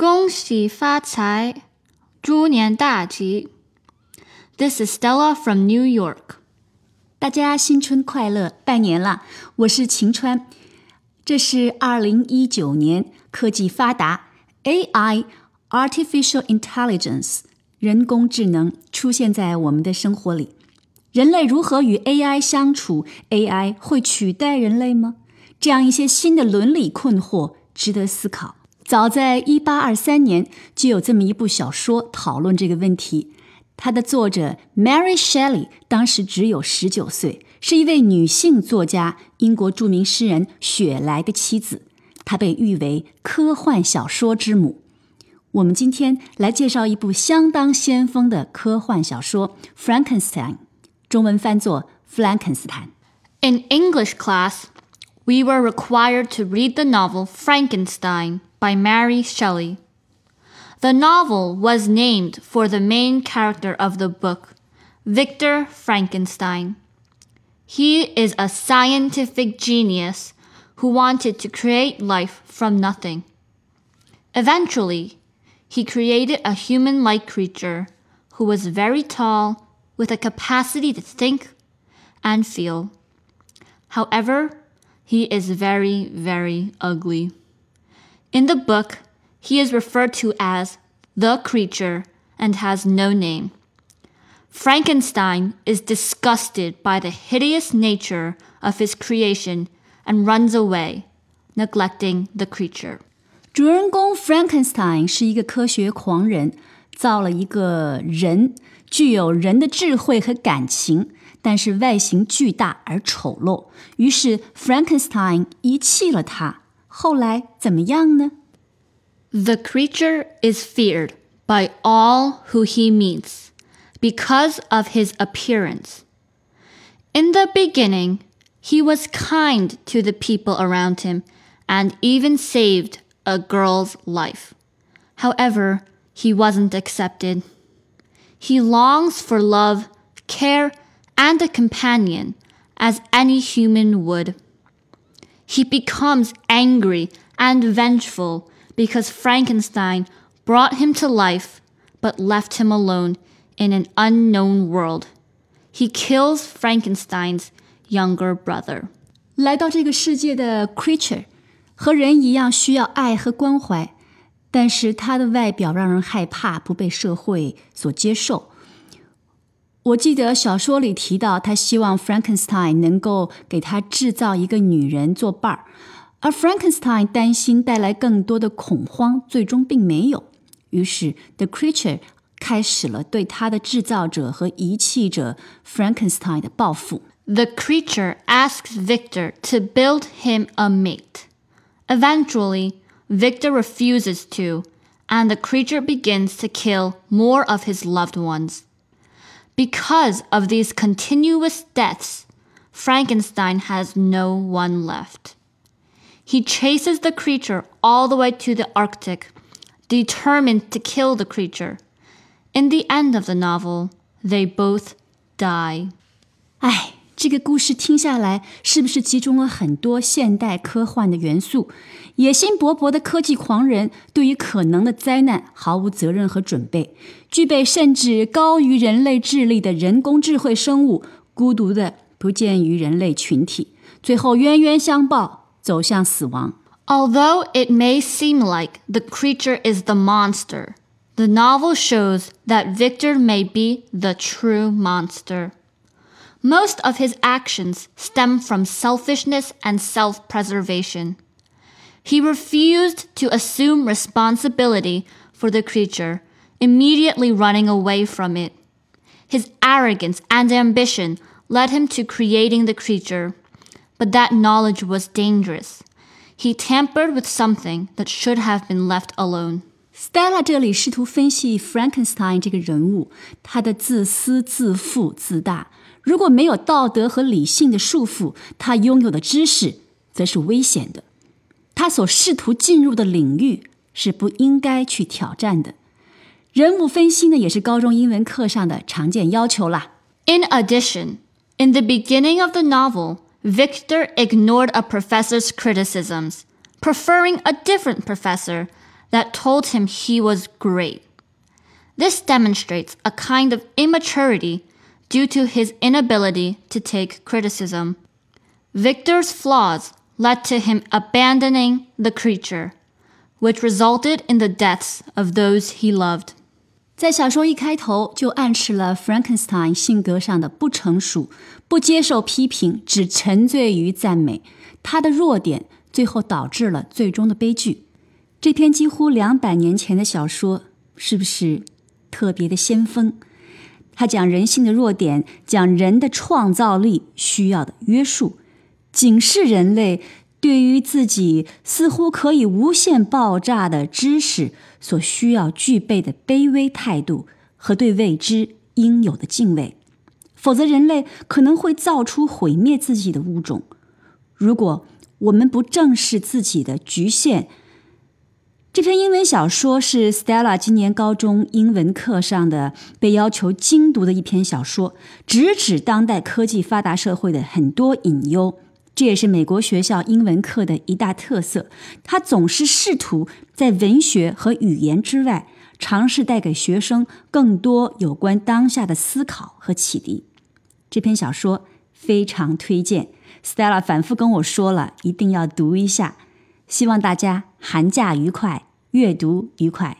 恭喜发财，猪年大吉。This is Stella from New York. 大家新春快乐，拜年了！我是晴川。这是二零一九年，科技发达，AI（Artificial Intelligence） 人工智能出现在我们的生活里。人类如何与 AI 相处？AI 会取代人类吗？这样一些新的伦理困惑值得思考。早在一八二三年，就有这么一部小说讨论这个问题。它的作者 Mary Shelley 当时只有十九岁，是一位女性作家，英国著名诗人雪莱的妻子。她被誉为科幻小说之母。我们今天来介绍一部相当先锋的科幻小说《Frankenstein》，中文翻作《弗兰肯斯坦》。In English class, we were required to read the novel Frankenstein by Mary Shelley. The novel was named for the main character of the book, Victor Frankenstein. He is a scientific genius who wanted to create life from nothing. Eventually, he created a human like creature who was very tall with a capacity to think and feel. However, he is very, very ugly. In the book, he is referred to as the creature and has no name. Frankenstein is disgusted by the hideous nature of his creation and runs away, neglecting the creature. 主人公 Frankenstein 是一个科学狂人，造了一个人，具有人的智慧和感情，但是外形巨大而丑陋。于是 Frankenstein 遗弃了他。 后来怎么样呢？the creature is feared by all who he meets because of his appearance. In the beginning, he was kind to the people around him and even saved a girl's life. However, he wasn't accepted. He longs for love, care, and a companion as any human would. He becomes angry and vengeful because Frankenstein brought him to life but left him alone in an unknown world. He kills Frankenstein's younger brother. 来到这个世界的 creature 和人一样需要爱和关怀，但是他的外表让人害怕，不被社会所接受。 我记得小说里提到，他希望 Frankenstein 能够给他制造一个女人做伴儿。而 Frankenstein 担心带来更多的恐慌，最终并没有。于是，The Creature 开始了对他的制造者和遗弃者 Frankenstein 的报复。The creature asks Victor to build him a mate. Eventually, Victor refuses to, and the creature begins to kill more of his loved ones. Because of these continuous deaths, Frankenstein has no one left. He chases the creature all the way to the Arctic, determined to kill the creature. In the end of the novel, they both die. 唉，这个故事听下来，是不是集中了很多现代科幻的元素？野心勃勃的科技狂人对于可能的灾难毫无责任和准备，具备甚至高于人类智力的人工智慧生物，孤独的不见于人类群体，最后冤冤相报。走向死亡。Although it may seem like the creature is the monster, the novel shows that Victor may be the true monster. Most of his actions stem from selfishness and self preservation. He refused to assume responsibility for the creature, immediately running away from it. His arrogance and ambition led him to creating the creature but that knowledge was dangerous. He tampered with something that should have been left alone. Stella 这里试图分析 Frankenstein 这个人物，他的自私、自负、自大。 如果没有道德和理性的束缚，他拥有的知识则是危险的。他所试图进入的领域是不应该去挑战的。人物分析呢，也是高中英文课上的常见要求啦。In addition, in the beginning of the novel. Victor ignored a professor's criticisms, preferring a different professor that told him he was great. This demonstrates a kind of immaturity due to his inability to take criticism. Victor's flaws led to him abandoning the creature, which resulted in the deaths of those he loved. 在小说一开头就暗示了 Frankenstein 性格上的不成熟，不接受批评，只沉醉于赞美。他的弱点最后导致了最终的悲剧。这篇几乎两百年前的小说是不是特别的先锋？ 他讲人性的弱点，讲人的创造力需要的约束，警示人类对于自己似乎可以无限爆炸的知识。所需要具备的卑微态度和对未知应有的敬畏，否则人类可能会造出毁灭自己的物种。如果我们不正视自己的局限，这篇英文小说是 Stella 今年高中英文课上的被要求精读的一篇小说，直指当代科技发达社会的很多隐忧。这也是美国学校英文课的一大特色，他总是试图在文学和语言之外，尝试带给学生更多有关当下的思考和启迪。这篇小说非常推荐，Stella 反复跟我说了，一定要读一下。希望大家寒假愉快，阅读愉快。